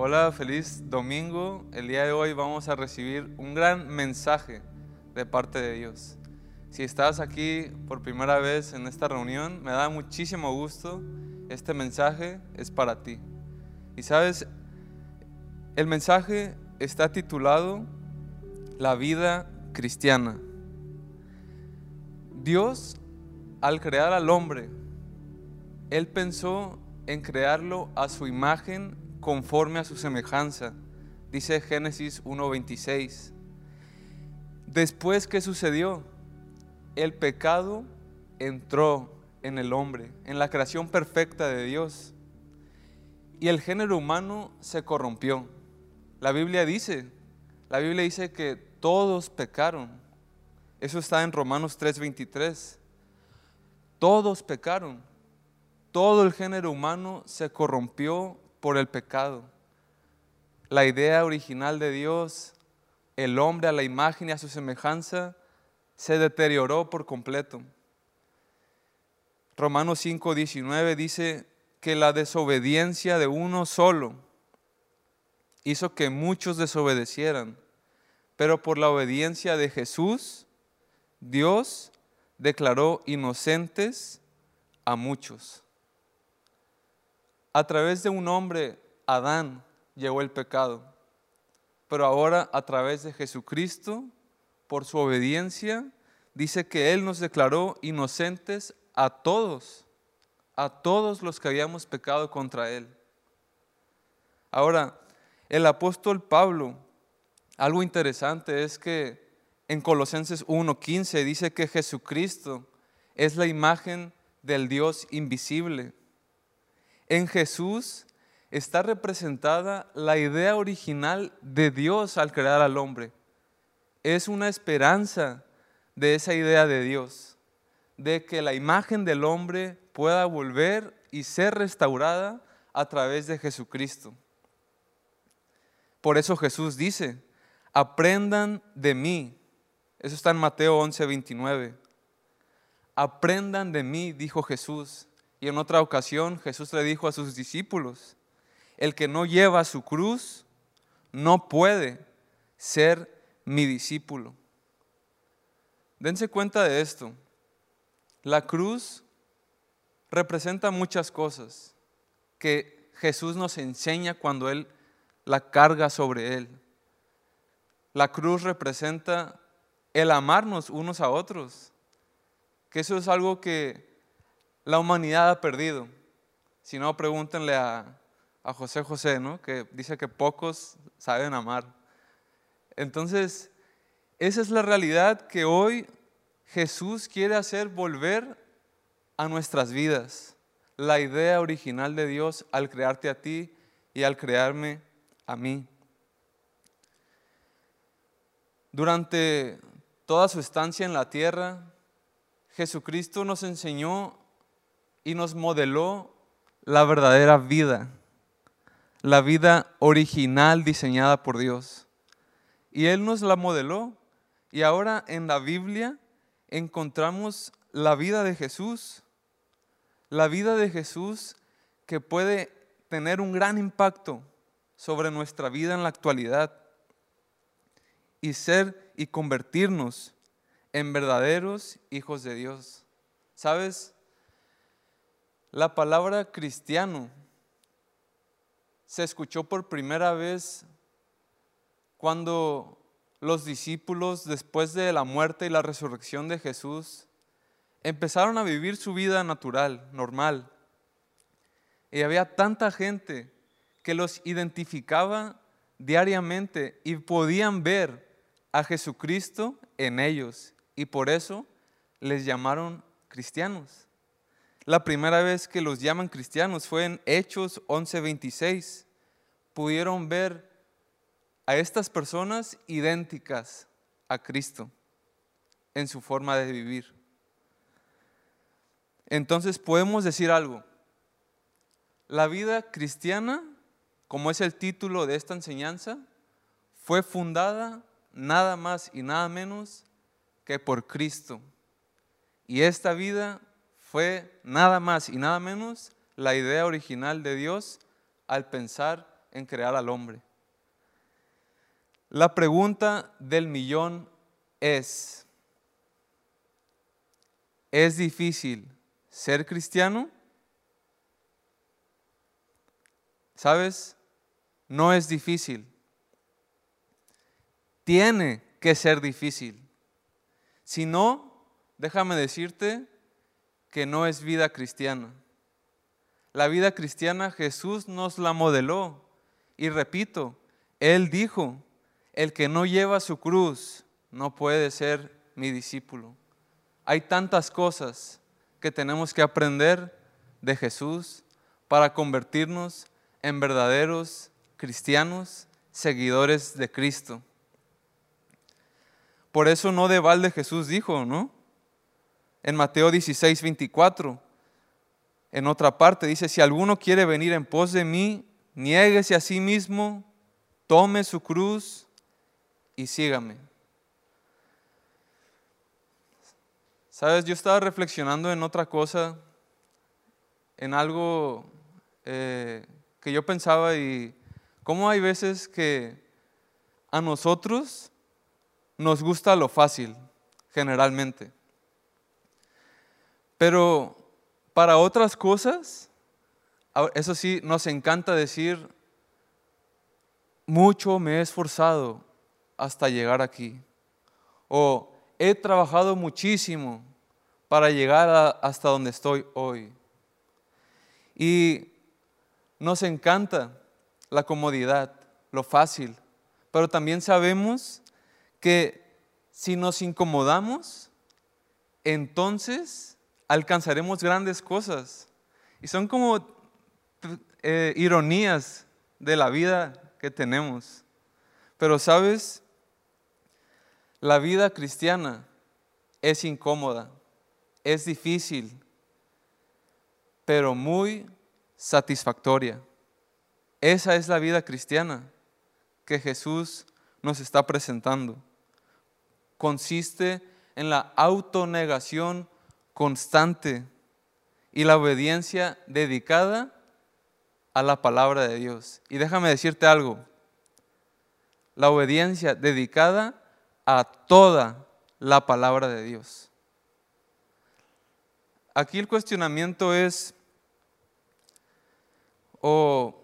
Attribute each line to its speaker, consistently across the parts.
Speaker 1: Hola, feliz domingo. El día de hoy vamos a recibir un gran mensaje de parte de Dios. Si estás aquí por primera vez en esta reunión, me da muchísimo gusto. Este mensaje es para ti. Y sabes, el mensaje está titulado La vida cristiana. Dios, al crear al hombre, Él pensó en crearlo a su imagen conforme a su semejanza. Dice Génesis 1.26. Después, ¿qué sucedió? El pecado entró en el hombre, en la creación perfecta de Dios. Y el género humano se corrompió. La Biblia dice, la Biblia dice que todos pecaron. Eso está en Romanos 3:23. Todos pecaron. Todo el género humano se corrompió por el pecado. La idea original de Dios, el hombre a la imagen y a su semejanza, se deterioró por completo. Romanos 5:19 dice que la desobediencia de uno solo hizo que muchos desobedecieran, pero por la obediencia de Jesús, Dios declaró inocentes a muchos. A través de un hombre, Adán, llegó el pecado. Pero ahora a través de Jesucristo, por su obediencia, dice que Él nos declaró inocentes a todos, a todos los que habíamos pecado contra Él. Ahora, el apóstol Pablo, algo interesante es que en Colosenses 1.15 dice que Jesucristo es la imagen del Dios invisible. En Jesús está representada la idea original de Dios al crear al hombre. Es una esperanza de esa idea de Dios, de que la imagen del hombre pueda volver y ser restaurada a través de Jesucristo. Por eso Jesús dice, aprendan de mí. Eso está en Mateo 11, 29. Aprendan de mí, dijo Jesús, y en otra ocasión Jesús le dijo a sus discípulos, el que no lleva su cruz no puede ser mi discípulo. Dense cuenta de esto. La cruz representa muchas cosas que Jesús nos enseña cuando Él la carga sobre Él. La cruz representa el amarnos unos a otros, que eso es algo que la humanidad ha perdido. Si no, pregúntenle a, José José, ¿no? que dice que pocos saben amar. Entonces, esa es la realidad que hoy Jesús quiere hacer volver a nuestras vidas. La idea original de Dios al crearte a ti y al crearme a mí. Durante toda su estancia en la tierra, Jesucristo nos enseñó y nos modeló la verdadera vida, la vida original diseñada por Dios. Y Él nos la modeló. Y ahora en la Biblia encontramos la vida de Jesús, la vida de Jesús que puede tener un gran impacto sobre nuestra vida en la actualidad y ser y convertirnos en verdaderos hijos de Dios. ¿Sabes? La palabra cristiano se escuchó por primera vez cuando los discípulos, después de la muerte y la resurrección de Jesús, empezaron a vivir su vida natural, normal. Y había tanta gente que los identificaba diariamente y podían ver a Jesucristo en ellos. Y por eso les llamaron cristianos. La primera vez que los llaman cristianos fue en Hechos 11:26. Pudieron ver a estas personas idénticas a Cristo en su forma de vivir. Entonces podemos decir algo. La vida cristiana, como es el título de esta enseñanza, fue fundada nada más y nada menos que por Cristo. Y esta vida fue nada más y nada menos la idea original de Dios al pensar en crear al hombre. La pregunta del millón es, ¿es difícil ser cristiano? ¿Sabes? No es difícil. Tiene que ser difícil. Si no, déjame decirte que no es vida cristiana. La vida cristiana Jesús nos la modeló. Y repito, Él dijo, el que no lleva su cruz no puede ser mi discípulo. Hay tantas cosas que tenemos que aprender de Jesús para convertirnos en verdaderos cristianos, seguidores de Cristo. Por eso no de balde Jesús dijo, ¿no? En Mateo 16, 24, en otra parte dice, si alguno quiere venir en pos de mí, niéguese a sí mismo, tome su cruz y sígame. Sabes, yo estaba reflexionando en otra cosa, en algo eh, que yo pensaba y cómo hay veces que a nosotros nos gusta lo fácil, generalmente. Pero para otras cosas, eso sí, nos encanta decir, mucho me he esforzado hasta llegar aquí. O he trabajado muchísimo para llegar hasta donde estoy hoy. Y nos encanta la comodidad, lo fácil, pero también sabemos que si nos incomodamos, entonces alcanzaremos grandes cosas. Y son como eh, ironías de la vida que tenemos. Pero sabes, la vida cristiana es incómoda, es difícil, pero muy satisfactoria. Esa es la vida cristiana que Jesús nos está presentando. Consiste en la autonegación constante y la obediencia dedicada a la palabra de Dios. Y déjame decirte algo, la obediencia dedicada a toda la palabra de Dios. Aquí el cuestionamiento es, o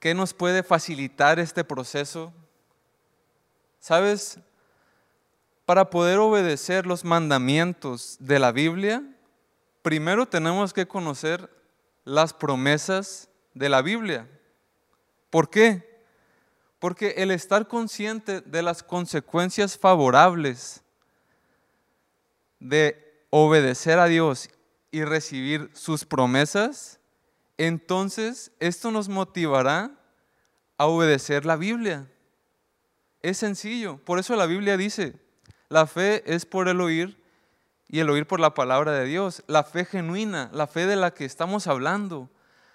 Speaker 1: ¿qué nos puede facilitar este proceso? ¿Sabes? Para poder obedecer los mandamientos de la Biblia, primero tenemos que conocer las promesas de la Biblia. ¿Por qué? Porque el estar consciente de las consecuencias favorables de obedecer a Dios y recibir sus promesas, entonces esto nos motivará a obedecer la Biblia. Es sencillo, por eso la Biblia dice, la fe es por el oír y el oír por la palabra de Dios. La fe genuina, la fe de la que estamos hablando,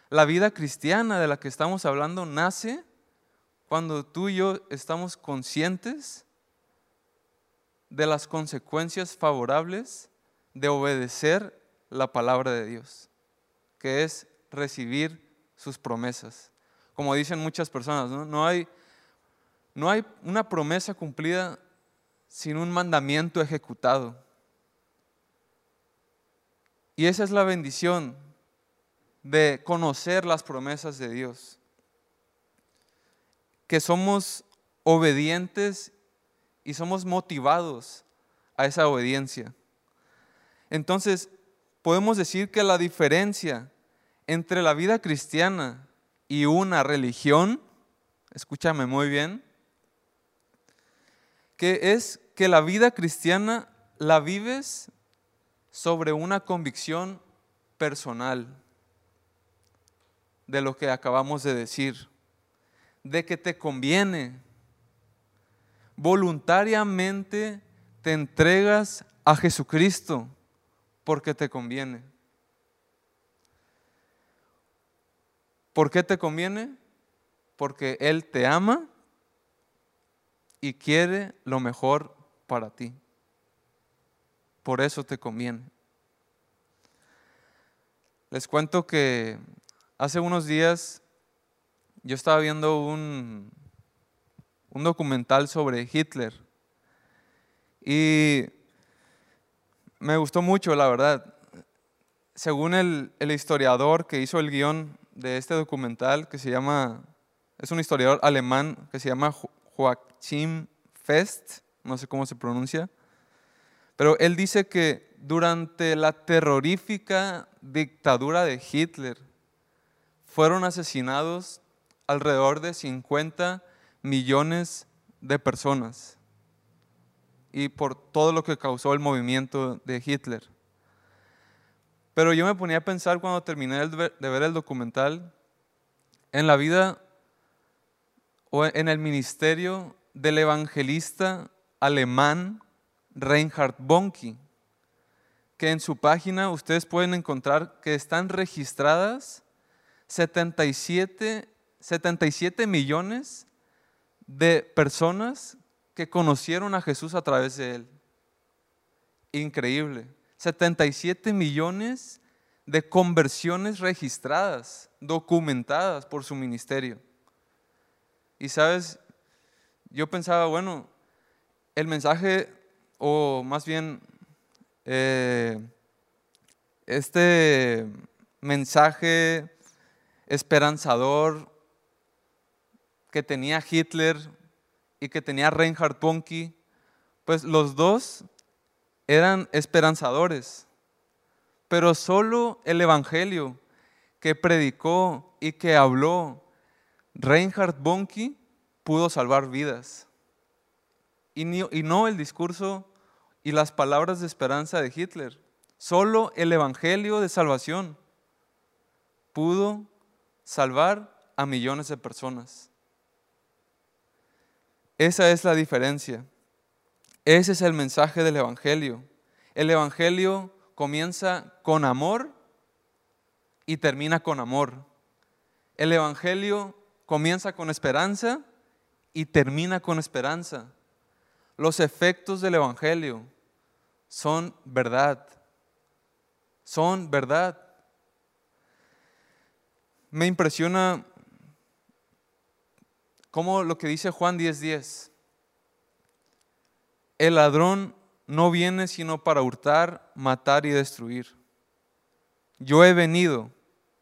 Speaker 1: la vida cristiana de la que estamos hablando nace cuando tú y yo estamos conscientes de las consecuencias favorables de obedecer la palabra de Dios, que es recibir sus promesas. Como dicen muchas personas, no, hay, no hay una promesa cumplida sin un mandamiento ejecutado. Y esa es la bendición de conocer las promesas de Dios. Que somos obedientes y somos motivados a esa obediencia. Entonces, podemos decir que la diferencia entre la vida cristiana y una religión, escúchame muy bien, que es que la vida cristiana la vives sobre una convicción personal de lo que acabamos de decir, de que te conviene. Voluntariamente te entregas a Jesucristo porque te conviene. ¿Por qué te conviene? Porque Él te ama y quiere lo mejor para ti. Por eso te conviene. Les cuento que hace unos días yo estaba viendo un, un documental sobre Hitler y me gustó mucho, la verdad. Según el, el historiador que hizo el guion de este documental, que se llama, es un historiador alemán que se llama Joachim Fest, no sé cómo se pronuncia, pero él dice que durante la terrorífica dictadura de Hitler fueron asesinados alrededor de 50 millones de personas y por todo lo que causó el movimiento de Hitler. Pero yo me ponía a pensar cuando terminé de ver el documental en la vida en el ministerio del evangelista alemán Reinhard Bonnke, que en su página ustedes pueden encontrar que están registradas 77, 77 millones de personas que conocieron a Jesús a través de él. Increíble. 77 millones de conversiones registradas, documentadas por su ministerio. Y sabes, yo pensaba, bueno, el mensaje, o más bien eh, este mensaje esperanzador que tenía Hitler y que tenía Reinhard Bonnke, pues los dos eran esperanzadores, pero solo el Evangelio que predicó y que habló Reinhard Bonnke pudo salvar vidas. Y, y no el discurso y las palabras de esperanza de Hitler. Solo el Evangelio de salvación pudo salvar a millones de personas. Esa es la diferencia. Ese es el mensaje del Evangelio. El Evangelio comienza con amor y termina con amor. El Evangelio comienza con esperanza y termina con esperanza. Los efectos del Evangelio son verdad. Son verdad. Me impresiona cómo lo que dice Juan 10:10. El ladrón no viene sino para hurtar, matar y destruir. Yo he venido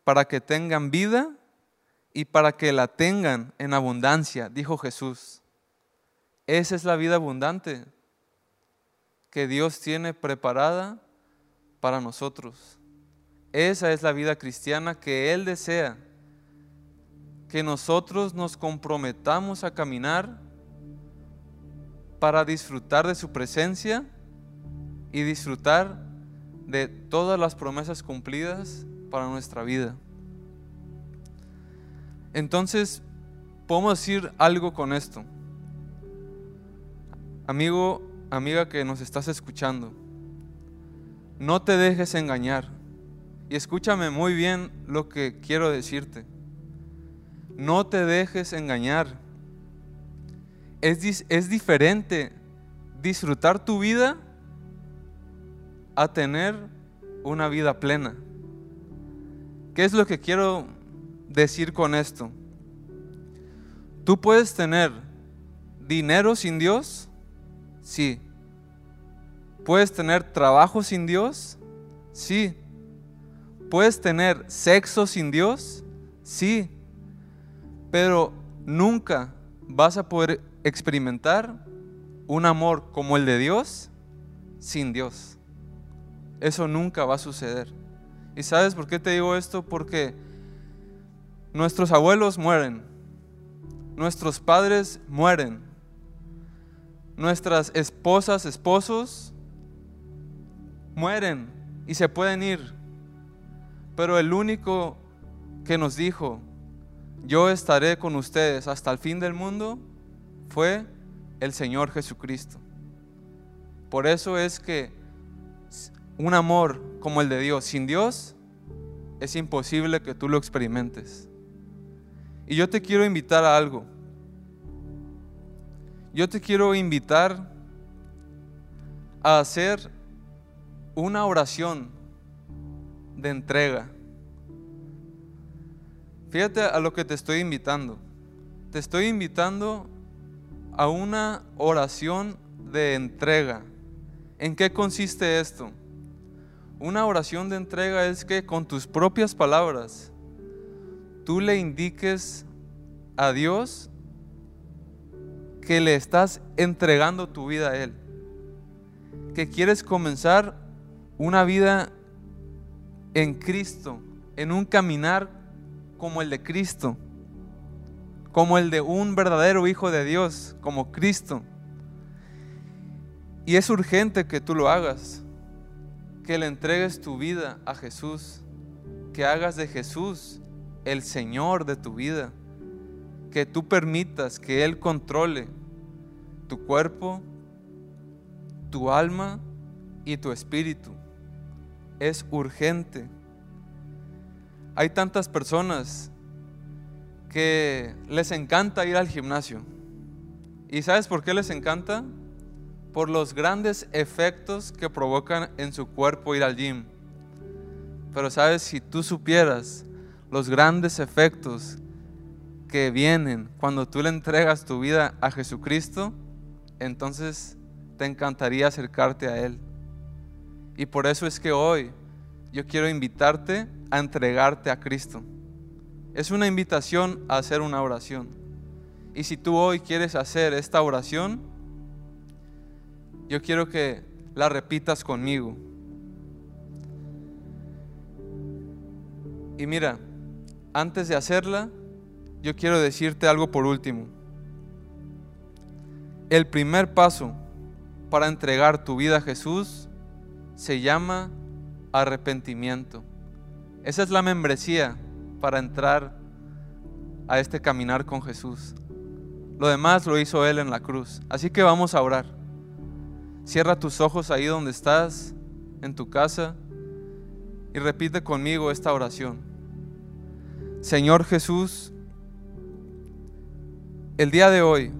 Speaker 1: para que tengan vida y para que la tengan en abundancia, dijo Jesús. Esa es la vida abundante que Dios tiene preparada para nosotros. Esa es la vida cristiana que Él desea, que nosotros nos comprometamos a caminar para disfrutar de su presencia y disfrutar de todas las promesas cumplidas para nuestra vida. Entonces, podemos decir algo con esto. Amigo, amiga que nos estás escuchando, no te dejes engañar. Y escúchame muy bien lo que quiero decirte. No te dejes engañar es, diferente disfrutar tu vida a tener una vida plena. ¿Qué es lo que quiero decir con esto? ¿Tú puedes tener dinero sin Dios? Sí. ¿Puedes tener trabajo sin Dios? Sí. ¿Puedes tener sexo sin Dios? Sí. Pero nunca vas a poder experimentar un amor como el de Dios sin Dios. Eso nunca va a suceder. ¿Y sabes por qué te digo esto? Porque nuestros abuelos mueren, nuestros padres mueren, nuestras esposas, esposos mueren y se pueden ir. Pero el único que nos dijo, yo estaré con ustedes hasta el fin del mundo, fue el Señor Jesucristo. Por eso es que un amor como el de Dios, sin Dios, es imposible que tú lo experimentes. Y yo te quiero invitar a algo. Yo te quiero invitar a hacer una oración de entrega. Fíjate a lo que te estoy invitando. Te estoy invitando a una oración de entrega. ¿En qué consiste esto? Una oración de entrega es que con tus propias palabras tú le indiques a Dios que le estás entregando tu vida a Él. Que quieres comenzar una vida en Cristo, en un caminar como el de Cristo, como el de un verdadero Hijo de Dios, como Cristo. Y es urgente que tú lo hagas, que le entregues tu vida a Jesús, que hagas de Jesús el Señor de tu vida, que tú permitas que Él controle tu cuerpo, tu alma y tu espíritu. Es urgente. Hay tantas personas que les encanta ir al gimnasio. ¿Y sabes por qué les encanta? Por los grandes efectos que provocan en su cuerpo ir al gym. Pero sabes, si tú supieras los grandes efectos que vienen cuando tú le entregas tu vida a Jesucristo, entonces te encantaría acercarte a Él. Y por eso es que hoy yo quiero invitarte a entregarte a Cristo. Es una invitación a hacer una oración. Y si tú hoy quieres hacer esta oración, yo quiero que la repitas conmigo. Y mira, antes de hacerla, yo quiero decirte algo por último. El primer paso para entregar tu vida a Jesús se llama arrepentimiento. Esa es la membresía para entrar a este caminar con Jesús. Lo demás lo hizo Él en la cruz. Así que vamos a orar. Cierra tus ojos ahí donde estás, en tu casa, y repite conmigo esta oración. Señor Jesús, el día de hoy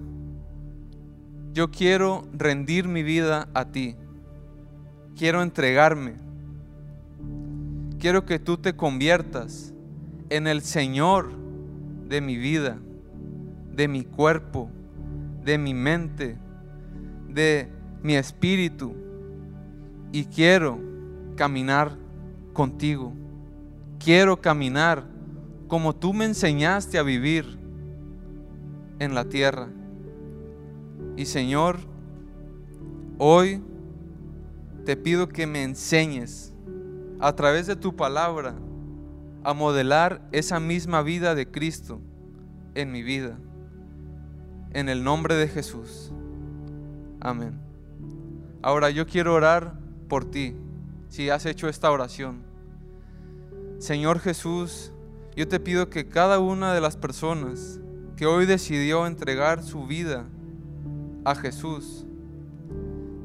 Speaker 1: yo quiero rendir mi vida a ti. Quiero entregarme. Quiero que tú te conviertas en el Señor de mi vida, de mi cuerpo, de mi mente, de mi espíritu. Y quiero caminar contigo. Quiero caminar como tú me enseñaste a vivir en la tierra. Y Señor, hoy te pido que me enseñes a través de tu palabra a modelar esa misma vida de Cristo en mi vida. En el nombre de Jesús. Amén. Ahora yo quiero orar por ti, si has hecho esta oración. Señor Jesús, yo te pido que cada una de las personas que hoy decidió entregar su vida a Jesús,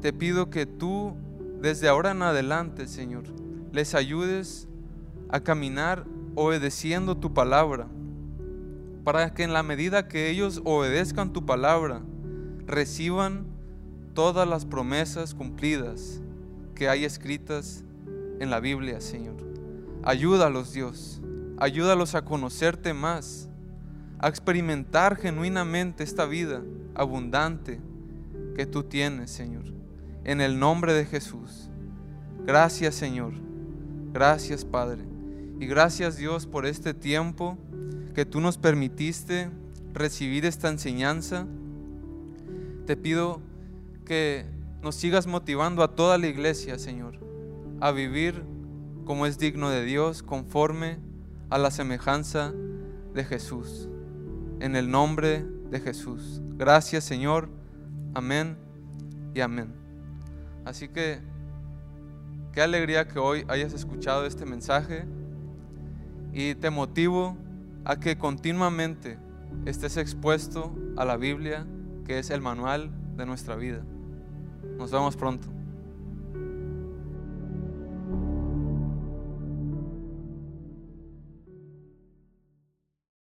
Speaker 1: te pido que tú desde ahora en adelante, Señor, les ayudes a caminar obedeciendo tu palabra, para que en la medida que ellos obedezcan tu palabra, reciban todas las promesas cumplidas que hay escritas en la Biblia, Señor. Ayúdalos, Dios. Ayúdalos a conocerte más, a experimentar genuinamente esta vida abundante que tú tienes, Señor. En el nombre de Jesús. Gracias, Señor. Gracias, Padre. Y gracias, Dios, por este tiempo que tú nos permitiste recibir esta enseñanza. Te pido que nos sigas motivando a toda la iglesia, Señor, a vivir como es digno de Dios, conforme a la semejanza de Jesús. En el nombre de Jesús. Gracias Señor. Amén y amén. Así que qué alegría que hoy hayas escuchado este mensaje y te motivo a que continuamente estés expuesto a la Biblia, que es el manual de nuestra vida. Nos vemos pronto.